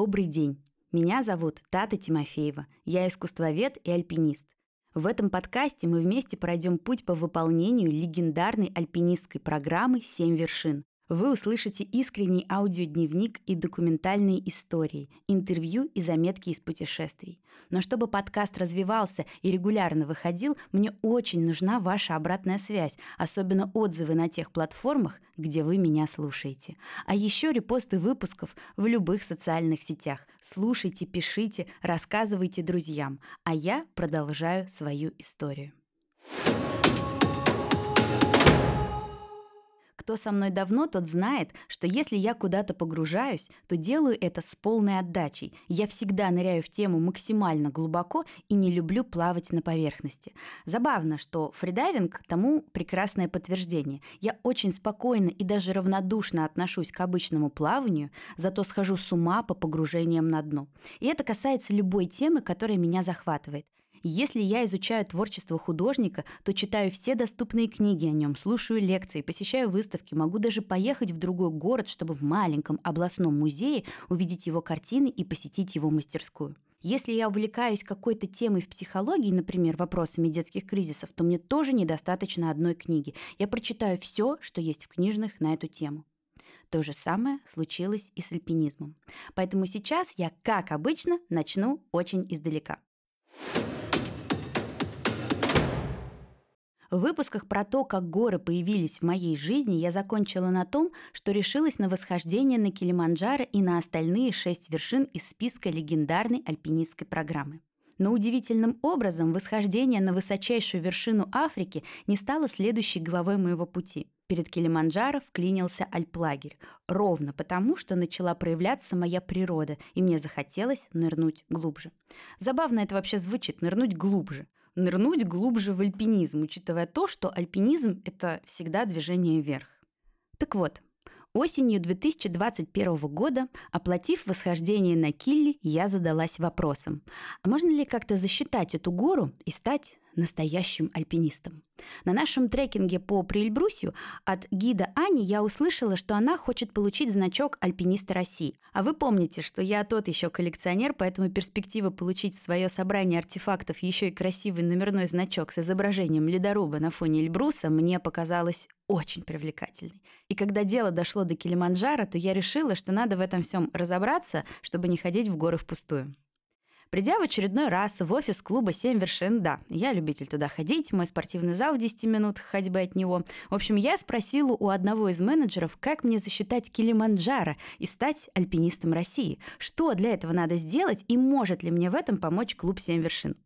Добрый день. Меня зовут Тата Тимофеева. Я искусствовед и альпинист. В этом подкасте мы вместе пройдем путь по выполнению легендарной альпинистской программы «Семь вершин». Вы услышите искренний аудиодневник и документальные истории, интервью и заметки из путешествий. Но чтобы подкаст развивался и регулярно выходил, мне очень нужна ваша обратная связь, особенно отзывы на тех платформах, где вы меня слушаете. А еще репосты выпусков в любых социальных сетях. Слушайте, пишите, рассказывайте друзьям. А я продолжаю свою историю. Кто со мной давно, тот знает, что если я куда-то погружаюсь, то делаю это с полной отдачей. Я всегда ныряю в тему максимально глубоко и не люблю плавать на поверхности. Забавно, что фридайвинг тому прекрасное подтверждение. Я очень спокойно и даже равнодушно отношусь к обычному плаванию, зато схожу с ума по погружениям на дно. И это касается любой темы, которая меня захватывает. Если я изучаю творчество художника, то читаю все доступные книги о нем, слушаю лекции, посещаю выставки, могу даже поехать в другой город, чтобы в маленьком областном музее увидеть его картины и посетить его мастерскую. Если я увлекаюсь какой-то темой в психологии, например, вопросами детских кризисов, то мне тоже недостаточно одной книги. Я прочитаю все, что есть в книжных на эту тему. То же самое случилось и с альпинизмом. Поэтому сейчас я, как обычно, начну очень издалека. В выпусках про то, как горы появились в моей жизни, я закончила на том, что решилась на восхождение на Килиманджаро и на остальные шесть вершин из списка легендарной альпинистской программы. Но удивительным образом восхождение на высочайшую вершину Африки не стало следующей главой моего пути. Перед Килиманджаро вклинился альплагерь, ровно потому, что начала проявляться моя природа, и мне захотелось нырнуть глубже. Забавно это вообще звучит, нырнуть глубже нырнуть глубже в альпинизм, учитывая то, что альпинизм — это всегда движение вверх. Так вот, осенью 2021 года, оплатив восхождение на Килли, я задалась вопросом, а можно ли как-то засчитать эту гору и стать настоящим альпинистом. На нашем трекинге по Приэльбрусью от гида Ани я услышала, что она хочет получить значок альпиниста России. А вы помните, что я тот еще коллекционер, поэтому перспектива получить в свое собрание артефактов еще и красивый номерной значок с изображением ледоруба на фоне Эльбруса мне показалась очень привлекательной. И когда дело дошло до Килиманджаро, то я решила, что надо в этом всем разобраться, чтобы не ходить в горы впустую. Придя в очередной раз в офис клуба «Семь вершин», да, я любитель туда ходить, мой спортивный зал в 10 минут ходьбы от него. В общем, я спросила у одного из менеджеров, как мне засчитать Килиманджаро и стать альпинистом России. Что для этого надо сделать и может ли мне в этом помочь клуб «Семь вершин».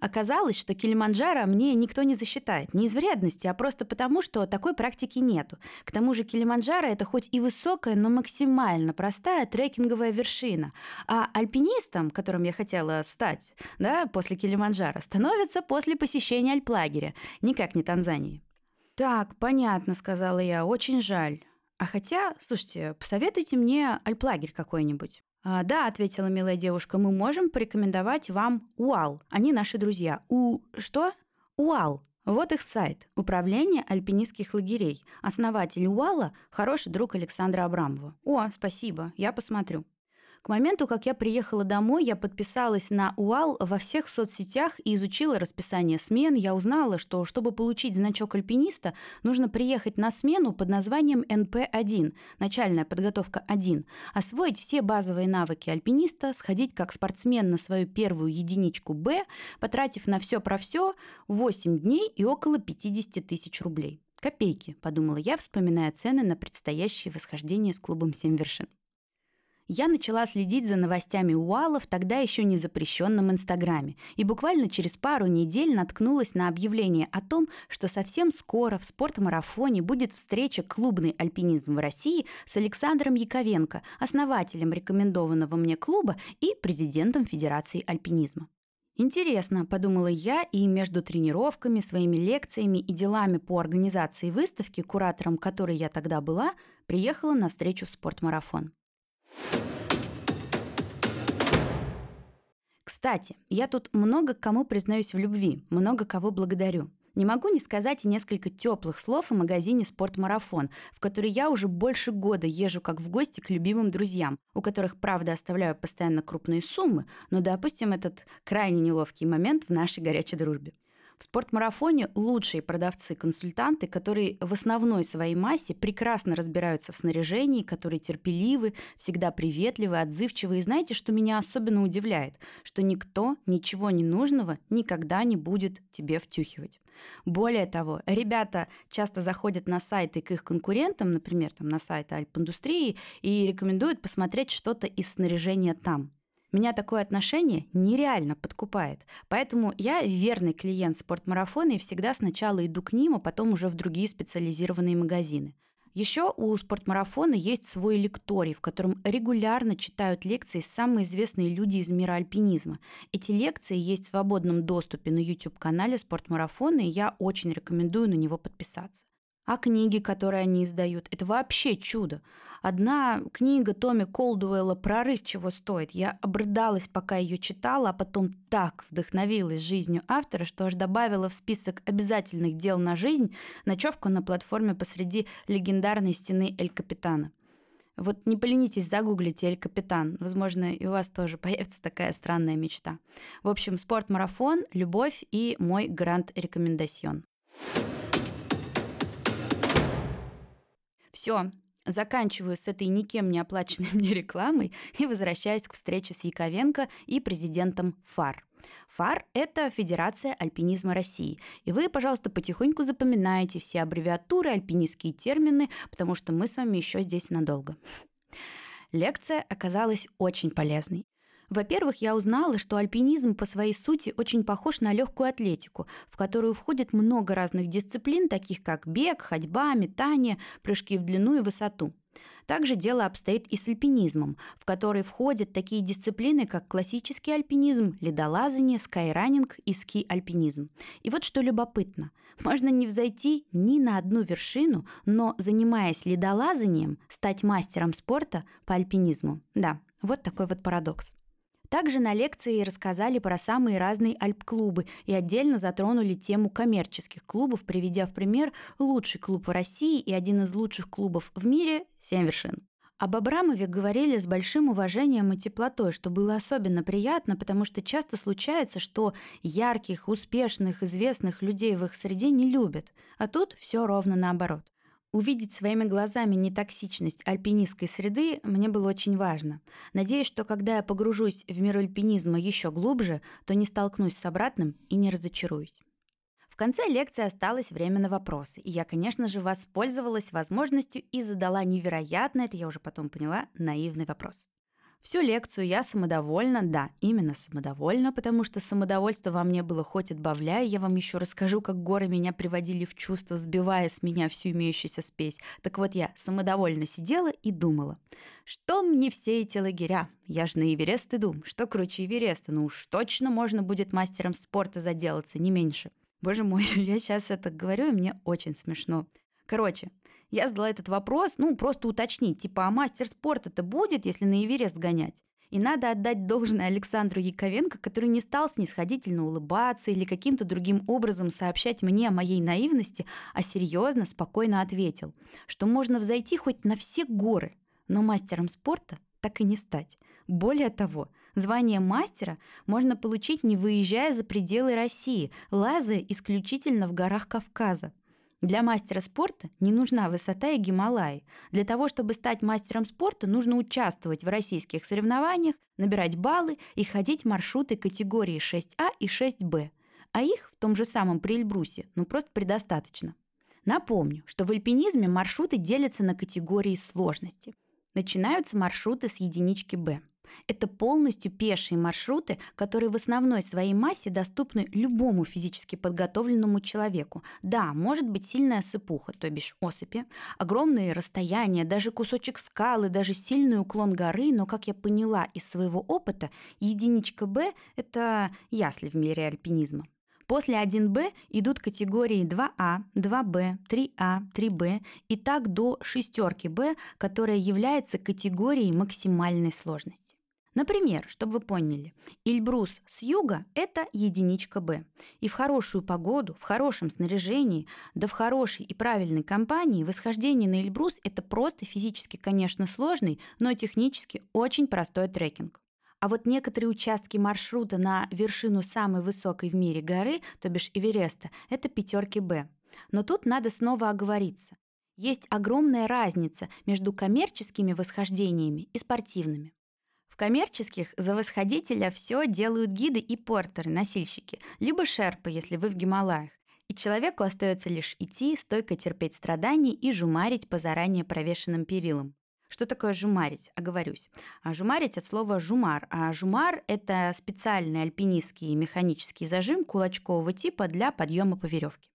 Оказалось, что Килиманджаро мне никто не засчитает. Не из вредности, а просто потому, что такой практики нету. К тому же Килиманджаро — это хоть и высокая, но максимально простая трекинговая вершина. А альпинистом, которым я хотела стать да, после Килиманджаро, становится после посещения альплагеря, никак не Танзании. «Так, понятно», — сказала я, — «очень жаль». А хотя, слушайте, посоветуйте мне альплагерь какой-нибудь. А, «Да», — ответила милая девушка, — «мы можем порекомендовать вам УАЛ. Они наши друзья». «У... что?» «УАЛ». Вот их сайт – Управление альпинистских лагерей. Основатель УАЛа – хороший друг Александра Абрамова. О, спасибо, я посмотрю. К моменту, как я приехала домой, я подписалась на УАЛ во всех соцсетях и изучила расписание смен. Я узнала, что чтобы получить значок альпиниста, нужно приехать на смену под названием НП-1, начальная подготовка 1, освоить все базовые навыки альпиниста, сходить как спортсмен на свою первую единичку Б, потратив на все про все 8 дней и около 50 тысяч рублей. Копейки, подумала я, вспоминая цены на предстоящее восхождение с клубом «Семь вершин» я начала следить за новостями УАЛа в тогда еще не запрещенном Инстаграме и буквально через пару недель наткнулась на объявление о том, что совсем скоро в спортмарафоне будет встреча «Клубный альпинизм в России» с Александром Яковенко, основателем рекомендованного мне клуба и президентом Федерации альпинизма. Интересно, подумала я, и между тренировками, своими лекциями и делами по организации выставки, куратором которой я тогда была, приехала на встречу в спортмарафон. Кстати, я тут много кому признаюсь в любви, много кого благодарю. Не могу не сказать и несколько теплых слов о магазине «Спортмарафон», в который я уже больше года езжу как в гости к любимым друзьям, у которых, правда, оставляю постоянно крупные суммы, но допустим этот крайне неловкий момент в нашей горячей дружбе. В спортмарафоне лучшие продавцы-консультанты, которые в основной своей массе прекрасно разбираются в снаряжении, которые терпеливы, всегда приветливы, отзывчивы. И знаете, что меня особенно удивляет? Что никто ничего ненужного никогда не будет тебе втюхивать. Более того, ребята часто заходят на сайты к их конкурентам, например, там, на сайты Альп-индустрии, и рекомендуют посмотреть что-то из снаряжения там. Меня такое отношение нереально подкупает. Поэтому я верный клиент спортмарафона и всегда сначала иду к ним, а потом уже в другие специализированные магазины. Еще у спортмарафона есть свой лекторий, в котором регулярно читают лекции самые известные люди из мира альпинизма. Эти лекции есть в свободном доступе на YouTube-канале спортмарафона, и я очень рекомендую на него подписаться. А книги, которые они издают, это вообще чудо. Одна книга Томми Колдуэлла «Прорыв чего стоит». Я обрыдалась, пока ее читала, а потом так вдохновилась жизнью автора, что аж добавила в список обязательных дел на жизнь ночевку на платформе посреди легендарной стены Эль Капитана. Вот не поленитесь, загуглите «Эль Капитан». Возможно, и у вас тоже появится такая странная мечта. В общем, спорт-марафон, любовь и мой грант-рекомендацион. Все, заканчиваю с этой никем не оплаченной мне рекламой и возвращаюсь к встрече с Яковенко и президентом ФАР. ФАР – это Федерация альпинизма России. И вы, пожалуйста, потихоньку запоминаете все аббревиатуры, альпинистские термины, потому что мы с вами еще здесь надолго. Лекция оказалась очень полезной. Во-первых, я узнала, что альпинизм по своей сути очень похож на легкую атлетику, в которую входит много разных дисциплин, таких как бег, ходьба, метание, прыжки в длину и высоту. Также дело обстоит и с альпинизмом, в который входят такие дисциплины, как классический альпинизм, ледолазание, скайранинг и ски-альпинизм. И вот что любопытно. Можно не взойти ни на одну вершину, но, занимаясь ледолазанием, стать мастером спорта по альпинизму. Да, вот такой вот парадокс. Также на лекции рассказали про самые разные альп-клубы и отдельно затронули тему коммерческих клубов, приведя в пример лучший клуб в России и один из лучших клубов в мире – «Семь вершин». Об Абрамове говорили с большим уважением и теплотой, что было особенно приятно, потому что часто случается, что ярких, успешных, известных людей в их среде не любят, а тут все ровно наоборот. Увидеть своими глазами нетоксичность альпинистской среды мне было очень важно. Надеюсь, что когда я погружусь в мир альпинизма еще глубже, то не столкнусь с обратным и не разочаруюсь. В конце лекции осталось время на вопросы, и я, конечно же, воспользовалась возможностью и задала невероятно, это я уже потом поняла, наивный вопрос. Всю лекцию я самодовольна, да, именно самодовольна, потому что самодовольство во мне было хоть отбавляя, я вам еще расскажу, как горы меня приводили в чувство, сбивая с меня всю имеющуюся спесь. Так вот я самодовольно сидела и думала, что мне все эти лагеря? Я же на Эверест иду, что круче Эвереста, ну уж точно можно будет мастером спорта заделаться, не меньше. Боже мой, я сейчас это говорю, и мне очень смешно. Короче, я задала этот вопрос, ну, просто уточнить, типа, а мастер спорта-то будет, если на Эверест гонять? И надо отдать должное Александру Яковенко, который не стал снисходительно улыбаться или каким-то другим образом сообщать мне о моей наивности, а серьезно, спокойно ответил, что можно взойти хоть на все горы, но мастером спорта так и не стать. Более того, звание мастера можно получить, не выезжая за пределы России, лазая исключительно в горах Кавказа. Для мастера спорта не нужна высота и Гималай. Для того, чтобы стать мастером спорта, нужно участвовать в российских соревнованиях, набирать баллы и ходить маршруты категории 6А и 6Б. А их в том же самом Прильбрусе ну просто предостаточно. Напомню, что в альпинизме маршруты делятся на категории сложности. Начинаются маршруты с единички Б – это полностью пешие маршруты, которые в основной своей массе доступны любому физически подготовленному человеку. Да, может быть сильная сыпуха, то бишь осыпи, огромные расстояния, даже кусочек скалы, даже сильный уклон горы, но, как я поняла из своего опыта, единичка Б – это ясли в мире альпинизма. После 1Б идут категории 2А, 2Б, 3А, 3Б и так до шестерки Б, которая является категорией максимальной сложности. Например, чтобы вы поняли, Эльбрус с юга – это единичка Б. И в хорошую погоду, в хорошем снаряжении, да в хорошей и правильной компании восхождение на Эльбрус – это просто физически, конечно, сложный, но технически очень простой трекинг. А вот некоторые участки маршрута на вершину самой высокой в мире горы, то бишь Эвереста, это пятерки Б. Но тут надо снова оговориться. Есть огромная разница между коммерческими восхождениями и спортивными. В коммерческих за восходителя все делают гиды и портеры, носильщики, либо шерпы, если вы в Гималаях. И человеку остается лишь идти, стойко терпеть страдания и жумарить по заранее провешенным перилам. Что такое жумарить? Оговорюсь. А жумарить от слова жумар. А жумар – это специальный альпинистский механический зажим кулачкового типа для подъема по веревке.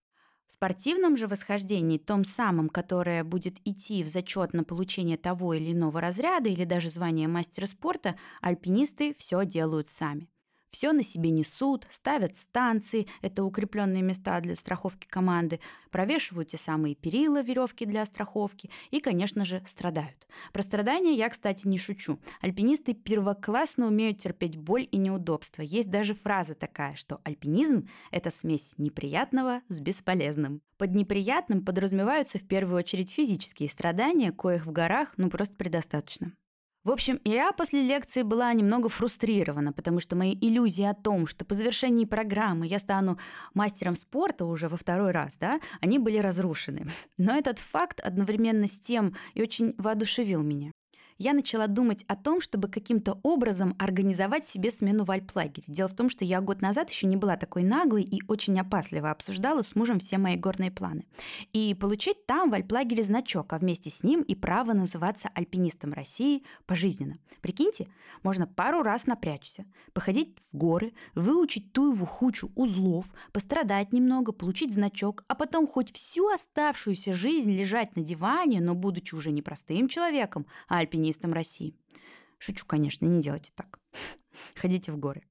В спортивном же восхождении, том самом, которое будет идти в зачет на получение того или иного разряда или даже звания мастера спорта, альпинисты все делают сами. Все на себе несут, ставят станции, это укрепленные места для страховки команды, провешивают те самые перила, веревки для страховки и, конечно же, страдают. Про страдания я, кстати, не шучу. Альпинисты первоклассно умеют терпеть боль и неудобства. Есть даже фраза такая, что альпинизм – это смесь неприятного с бесполезным. Под неприятным подразумеваются в первую очередь физические страдания, коих в горах ну просто предостаточно. В общем, я после лекции была немного фрустрирована, потому что мои иллюзии о том, что по завершении программы я стану мастером спорта уже во второй раз, да, они были разрушены. Но этот факт одновременно с тем и очень воодушевил меня я начала думать о том, чтобы каким-то образом организовать себе смену в альплагере. Дело в том, что я год назад еще не была такой наглой и очень опасливо обсуждала с мужем все мои горные планы. И получить там в альплагере значок, а вместе с ним и право называться альпинистом России пожизненно. Прикиньте, можно пару раз напрячься, походить в горы, выучить ту его хучу узлов, пострадать немного, получить значок, а потом хоть всю оставшуюся жизнь лежать на диване, но будучи уже не простым человеком, а альпинистом альпинистом России. Шучу, конечно, не делайте так. Ходите в горы.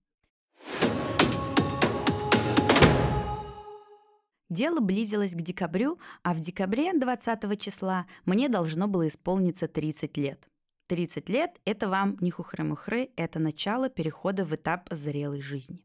Дело близилось к декабрю, а в декабре 20 числа мне должно было исполниться 30 лет. 30 лет – это вам не хухры-мухры, это начало перехода в этап зрелой жизни.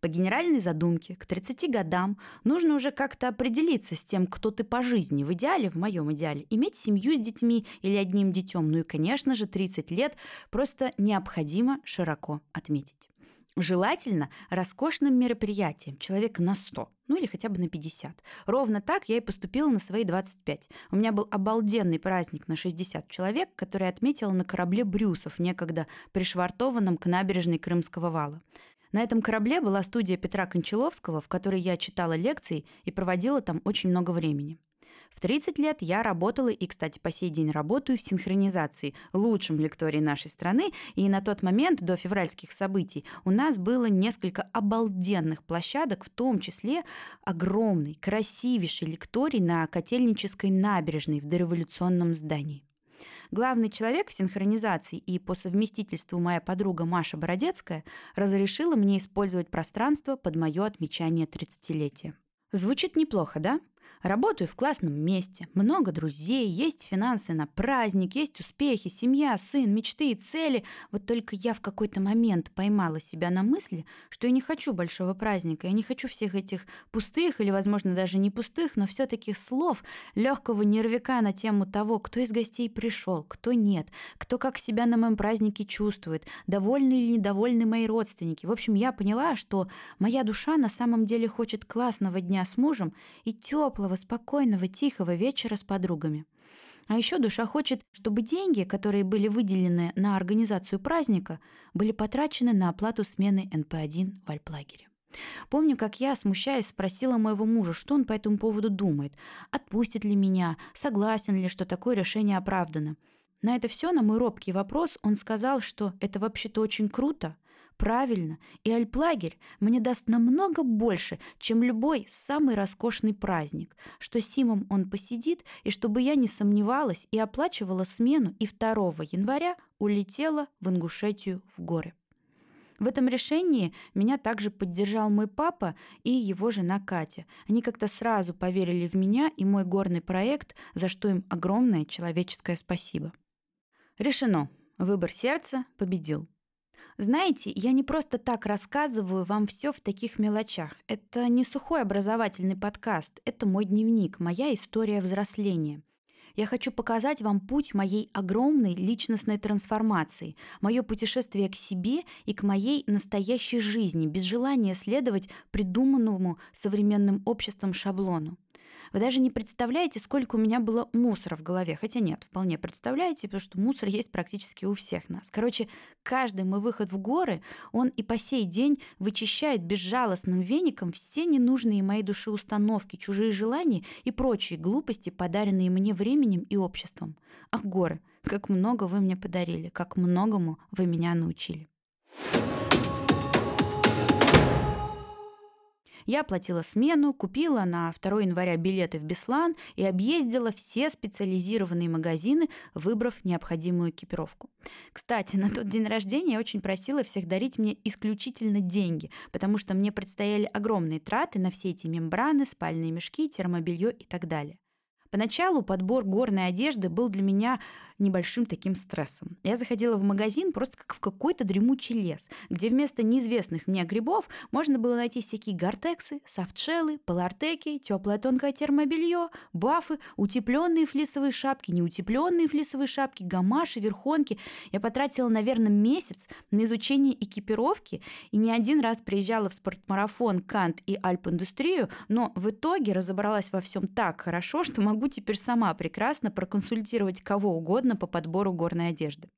По генеральной задумке, к 30 годам нужно уже как-то определиться с тем, кто ты по жизни. В идеале, в моем идеале, иметь семью с детьми или одним детем. Ну и, конечно же, 30 лет просто необходимо широко отметить. Желательно роскошным мероприятием, человек на 100, ну или хотя бы на 50. Ровно так я и поступила на свои 25. У меня был обалденный праздник на 60 человек, который отметила на корабле Брюсов, некогда пришвартованном к набережной Крымского вала. На этом корабле была студия Петра Кончаловского, в которой я читала лекции и проводила там очень много времени. В 30 лет я работала и, кстати, по сей день работаю в синхронизации, лучшем лектории нашей страны, и на тот момент, до февральских событий, у нас было несколько обалденных площадок, в том числе огромный, красивейший лекторий на Котельнической набережной в дореволюционном здании. Главный человек в синхронизации и по совместительству моя подруга Маша Бородецкая разрешила мне использовать пространство под мое отмечание 30-летия. Звучит неплохо, да? Работаю в классном месте, много друзей, есть финансы на праздник, есть успехи, семья, сын, мечты и цели. Вот только я в какой-то момент поймала себя на мысли, что я не хочу большого праздника, я не хочу всех этих пустых или, возможно, даже не пустых, но все-таки слов, легкого нервика на тему того, кто из гостей пришел, кто нет, кто как себя на моем празднике чувствует, довольны или недовольны мои родственники. В общем, я поняла, что моя душа на самом деле хочет классного дня с мужем и теплого теплого, спокойного, тихого вечера с подругами. А еще душа хочет, чтобы деньги, которые были выделены на организацию праздника, были потрачены на оплату смены НП-1 в Альплагере. Помню, как я, смущаясь, спросила моего мужа, что он по этому поводу думает, отпустит ли меня, согласен ли, что такое решение оправдано. На это все, на мой робкий вопрос, он сказал, что это вообще-то очень круто, Правильно, и альплагерь мне даст намного больше, чем любой самый роскошный праздник, что Симом он посидит, и чтобы я не сомневалась и оплачивала смену, и 2 января улетела в Ингушетию в горы. В этом решении меня также поддержал мой папа и его жена Катя. Они как-то сразу поверили в меня и мой горный проект, за что им огромное человеческое спасибо. Решено. Выбор сердца победил. Знаете, я не просто так рассказываю вам все в таких мелочах. Это не сухой образовательный подкаст, это мой дневник, моя история взросления. Я хочу показать вам путь моей огромной личностной трансформации, мое путешествие к себе и к моей настоящей жизни, без желания следовать придуманному современным обществом шаблону. Вы даже не представляете, сколько у меня было мусора в голове. Хотя нет, вполне представляете, потому что мусор есть практически у всех нас. Короче, каждый мой выход в горы, он и по сей день вычищает безжалостным веником все ненужные моей душе установки, чужие желания и прочие глупости, подаренные мне временем и обществом. Ах, горы, как много вы мне подарили, как многому вы меня научили. Я оплатила смену, купила на 2 января билеты в Беслан и объездила все специализированные магазины, выбрав необходимую экипировку. Кстати, на тот день рождения я очень просила всех дарить мне исключительно деньги, потому что мне предстояли огромные траты на все эти мембраны, спальные мешки, термобелье и так далее. Поначалу подбор горной одежды был для меня небольшим таким стрессом. Я заходила в магазин просто как в какой-то дремучий лес, где вместо неизвестных мне грибов можно было найти всякие гортексы, софтшеллы, полартеки, теплое тонкое термобелье, бафы, утепленные флисовые шапки, неутепленные флисовые шапки, гамаши, верхонки. Я потратила, наверное, месяц на изучение экипировки и не один раз приезжала в спортмарафон, Кант и Альп-индустрию, но в итоге разобралась во всем так хорошо, что могу теперь сама прекрасно проконсультировать кого угодно по подбору горной одежды.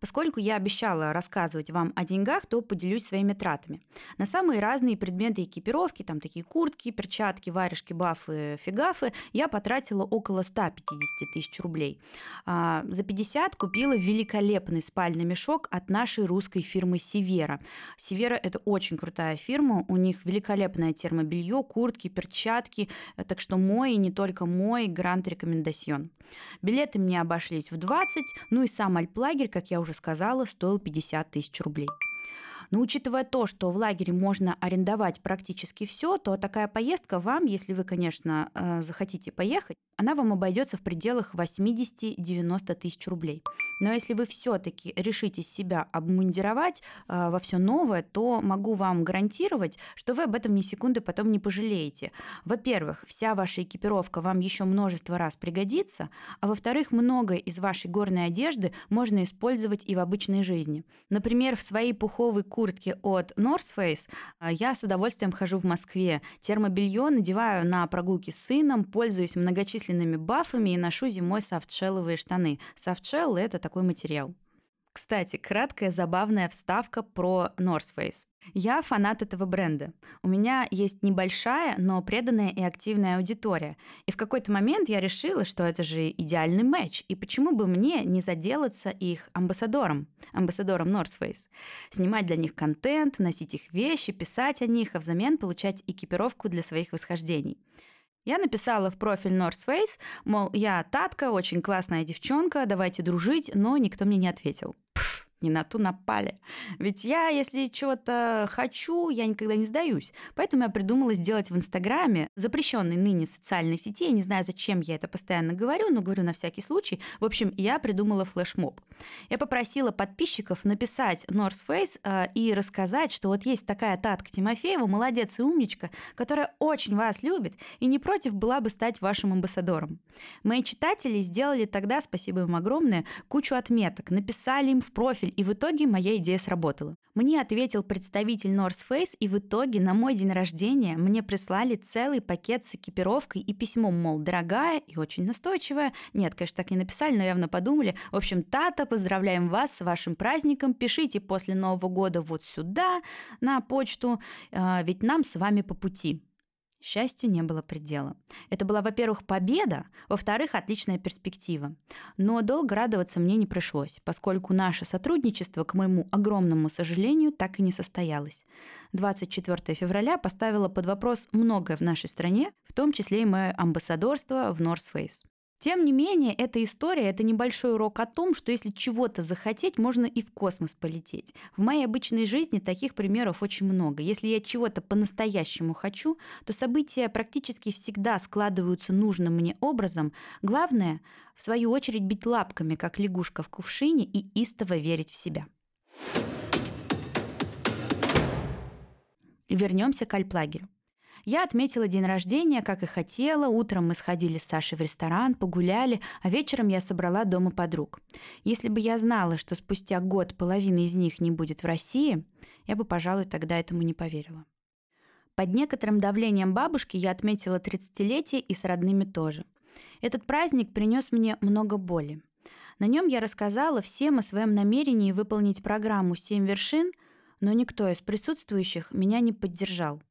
Поскольку я обещала рассказывать вам о деньгах, то поделюсь своими тратами. На самые разные предметы экипировки, там такие куртки, перчатки, варежки, бафы, фигафы, я потратила около 150 тысяч рублей. А, за 50 купила великолепный спальный мешок от нашей русской фирмы Севера. Севера – это очень крутая фирма, у них великолепное термобелье, куртки, перчатки, так что мой и не только мой грант рекомендацион. Билеты мне обошлись в 20, ну и сам альплагерь, как я уже уже сказала, стоил 50 тысяч рублей. Но учитывая то, что в лагере можно арендовать практически все, то такая поездка вам, если вы, конечно, э, захотите поехать, она вам обойдется в пределах 80-90 тысяч рублей. Но если вы все-таки решите себя обмундировать э, во все новое, то могу вам гарантировать, что вы об этом ни секунды потом не пожалеете. Во-первых, вся ваша экипировка вам еще множество раз пригодится, а во-вторых, многое из вашей горной одежды можно использовать и в обычной жизни. Например, в своей пуховой куртке от North Face э, я с удовольствием хожу в Москве. Термобелье надеваю на прогулки с сыном, пользуюсь многочисленными бафами и ношу зимой софтшелловые штаны. Софтшелл — это такой материал. Кстати, краткая забавная вставка про North Face. Я фанат этого бренда. У меня есть небольшая, но преданная и активная аудитория. И в какой-то момент я решила, что это же идеальный матч, и почему бы мне не заделаться их амбассадором, амбассадором North Face. Снимать для них контент, носить их вещи, писать о них, а взамен получать экипировку для своих восхождений. Я написала в профиль North Face, мол, я Татка, очень классная девчонка, давайте дружить, но никто мне не ответил не на ту напали. Ведь я, если чего-то хочу, я никогда не сдаюсь. Поэтому я придумала сделать в Инстаграме, запрещенной ныне социальной сети, я не знаю, зачем я это постоянно говорю, но говорю на всякий случай. В общем, я придумала флешмоб. Я попросила подписчиков написать North Face э, и рассказать, что вот есть такая Татка Тимофеева, молодец и умничка, которая очень вас любит и не против была бы стать вашим амбассадором. Мои читатели сделали тогда, спасибо им огромное, кучу отметок, написали им в профиль профиль, и в итоге моя идея сработала. Мне ответил представитель North Face, и в итоге на мой день рождения мне прислали целый пакет с экипировкой и письмом, мол, дорогая и очень настойчивая. Нет, конечно, так не написали, но явно подумали. В общем, Тата, поздравляем вас с вашим праздником. Пишите после Нового года вот сюда, на почту, а, ведь нам с вами по пути. Счастью не было предела. Это была, во-первых, победа, во-вторых, отличная перспектива. Но долго радоваться мне не пришлось, поскольку наше сотрудничество, к моему огромному сожалению, так и не состоялось. 24 февраля поставило под вопрос многое в нашей стране, в том числе и мое амбассадорство в North Face. Тем не менее, эта история — это небольшой урок о том, что если чего-то захотеть, можно и в космос полететь. В моей обычной жизни таких примеров очень много. Если я чего-то по-настоящему хочу, то события практически всегда складываются нужным мне образом. Главное, в свою очередь, бить лапками, как лягушка в кувшине, и истово верить в себя. Вернемся к альплагерю. Я отметила день рождения, как и хотела. Утром мы сходили с Сашей в ресторан, погуляли, а вечером я собрала дома подруг. Если бы я знала, что спустя год половина из них не будет в России, я бы, пожалуй, тогда этому не поверила. Под некоторым давлением бабушки я отметила 30-летие и с родными тоже. Этот праздник принес мне много боли. На нем я рассказала всем о своем намерении выполнить программу «Семь вершин», но никто из присутствующих меня не поддержал.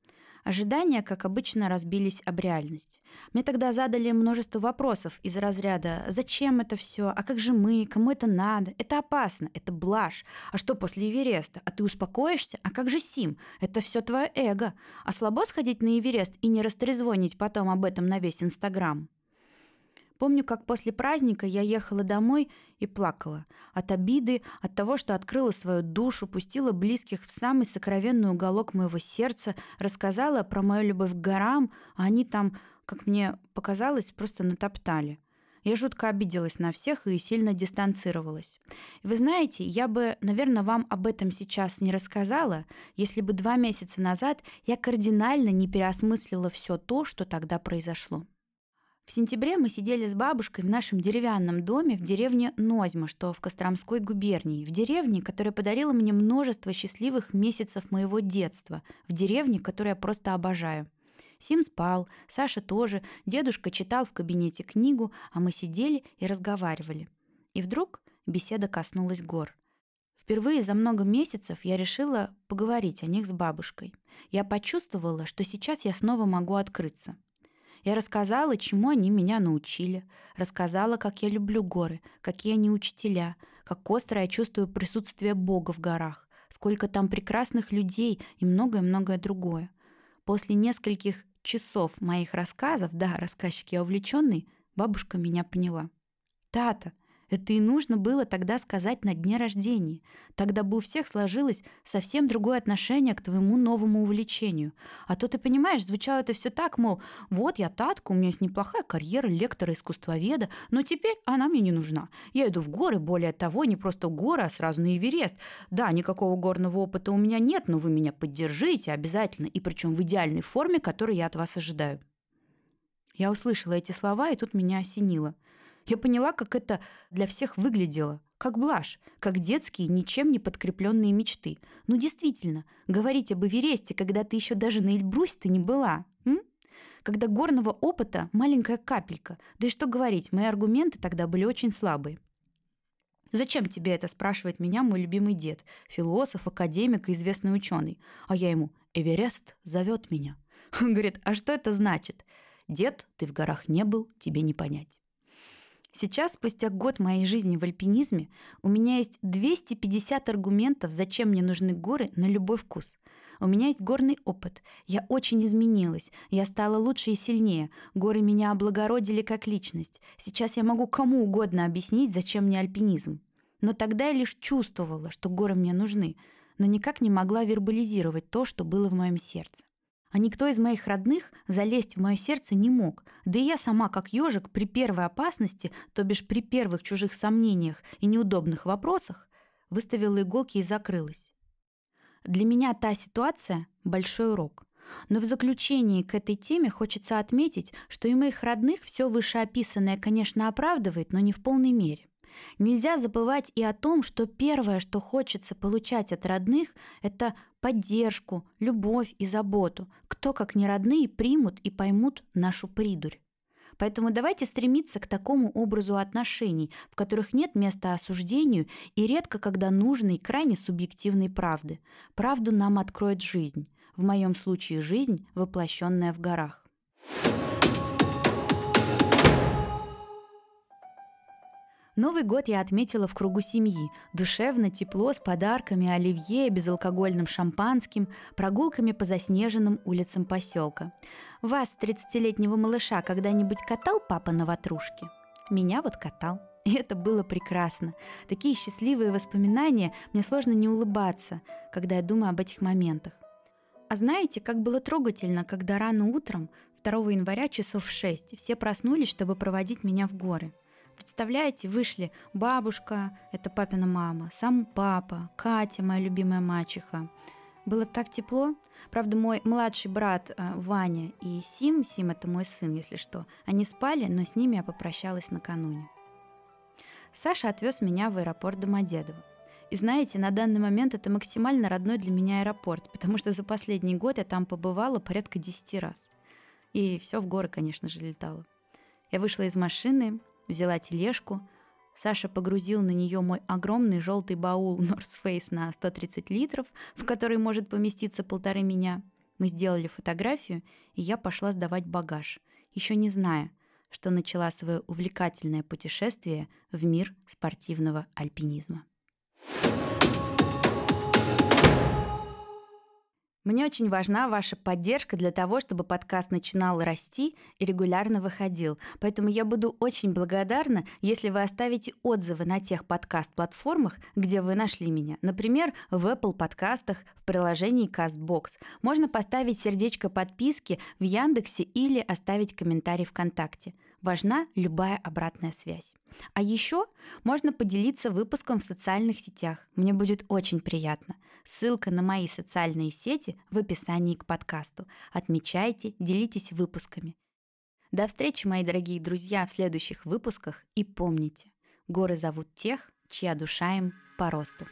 Ожидания, как обычно, разбились об реальность. Мне тогда задали множество вопросов из разряда «Зачем это все? А как же мы? Кому это надо? Это опасно, это блажь. А что после Эвереста? А ты успокоишься? А как же Сим? Это все твое эго. А слабо сходить на Эверест и не растрезвонить потом об этом на весь Инстаграм?» Помню, как после праздника я ехала домой и плакала. От обиды, от того, что открыла свою душу, пустила близких в самый сокровенный уголок моего сердца, рассказала про мою любовь к горам, а они там, как мне показалось, просто натоптали. Я жутко обиделась на всех и сильно дистанцировалась. Вы знаете, я бы, наверное, вам об этом сейчас не рассказала, если бы два месяца назад я кардинально не переосмыслила все то, что тогда произошло. В сентябре мы сидели с бабушкой в нашем деревянном доме в деревне Нозьма, что в Костромской губернии, в деревне, которая подарила мне множество счастливых месяцев моего детства, в деревне, которую я просто обожаю. Сим спал, Саша тоже, дедушка читал в кабинете книгу, а мы сидели и разговаривали. И вдруг беседа коснулась гор. Впервые за много месяцев я решила поговорить о них с бабушкой. Я почувствовала, что сейчас я снова могу открыться – я рассказала, чему они меня научили. Рассказала, как я люблю горы, какие они учителя, как остро я чувствую присутствие Бога в горах, сколько там прекрасных людей и многое-многое другое. После нескольких часов моих рассказов, да, рассказчик я увлеченный, бабушка меня поняла. «Тата, это и нужно было тогда сказать на дне рождения. Тогда бы у всех сложилось совсем другое отношение к твоему новому увлечению. А то ты понимаешь, звучало это все так, мол, вот я Татка, у меня есть неплохая карьера лектора искусствоведа, но теперь она мне не нужна. Я иду в горы, более того, не просто горы, а сразу на Эверест. Да, никакого горного опыта у меня нет, но вы меня поддержите обязательно, и причем в идеальной форме, которую я от вас ожидаю. Я услышала эти слова, и тут меня осенило – я поняла, как это для всех выглядело. Как блажь, как детские, ничем не подкрепленные мечты. Ну действительно, говорить об Эвересте, когда ты еще даже на Эльбрусе-то не была. М? Когда горного опыта маленькая капелька. Да и что говорить, мои аргументы тогда были очень слабые. «Зачем тебе это?» – спрашивает меня мой любимый дед, философ, академик и известный ученый. А я ему «Эверест зовет меня». Он говорит, а что это значит? «Дед, ты в горах не был, тебе не понять». Сейчас, спустя год моей жизни в альпинизме, у меня есть 250 аргументов, зачем мне нужны горы на любой вкус. У меня есть горный опыт. Я очень изменилась. Я стала лучше и сильнее. Горы меня облагородили как личность. Сейчас я могу кому угодно объяснить, зачем мне альпинизм. Но тогда я лишь чувствовала, что горы мне нужны, но никак не могла вербализировать то, что было в моем сердце. А никто из моих родных залезть в мое сердце не мог. Да и я сама, как ежик, при первой опасности, то бишь при первых чужих сомнениях и неудобных вопросах, выставила иголки и закрылась. Для меня та ситуация – большой урок. Но в заключении к этой теме хочется отметить, что и моих родных все вышеописанное, конечно, оправдывает, но не в полной мере. Нельзя забывать и о том, что первое, что хочется получать от родных, это поддержку, любовь и заботу. Кто, как не родные, примут и поймут нашу придурь. Поэтому давайте стремиться к такому образу отношений, в которых нет места осуждению и редко когда нужной крайне субъективной правды. Правду нам откроет жизнь. В моем случае жизнь, воплощенная в горах. Новый год я отметила в кругу семьи. Душевно, тепло, с подарками, оливье, безалкогольным шампанским, прогулками по заснеженным улицам поселка. Вас, 30-летнего малыша, когда-нибудь катал папа на ватрушке? Меня вот катал. И это было прекрасно. Такие счастливые воспоминания, мне сложно не улыбаться, когда я думаю об этих моментах. А знаете, как было трогательно, когда рано утром, 2 января часов в 6, все проснулись, чтобы проводить меня в горы – Представляете, вышли бабушка, это папина мама, сам папа, Катя, моя любимая мачеха, Было так тепло. Правда, мой младший брат э, Ваня и Сим, Сим это мой сын, если что, они спали, но с ними я попрощалась накануне. Саша отвез меня в аэропорт Домодедово. И знаете, на данный момент это максимально родной для меня аэропорт, потому что за последний год я там побывала порядка 10 раз. И все в горы, конечно же, летала. Я вышла из машины, взяла тележку, Саша погрузил на нее мой огромный желтый баул North Face на 130 литров, в который может поместиться полторы меня. Мы сделали фотографию, и я пошла сдавать багаж, еще не зная, что начала свое увлекательное путешествие в мир спортивного альпинизма. Мне очень важна ваша поддержка для того, чтобы подкаст начинал расти и регулярно выходил. Поэтому я буду очень благодарна, если вы оставите отзывы на тех подкаст-платформах, где вы нашли меня. Например, в Apple подкастах, в приложении CastBox. Можно поставить сердечко подписки в Яндексе или оставить комментарий ВКонтакте важна любая обратная связь. А еще можно поделиться выпуском в социальных сетях. Мне будет очень приятно. Ссылка на мои социальные сети в описании к подкасту. Отмечайте, делитесь выпусками. До встречи, мои дорогие друзья, в следующих выпусках. И помните, горы зовут тех, чья душа им по росту.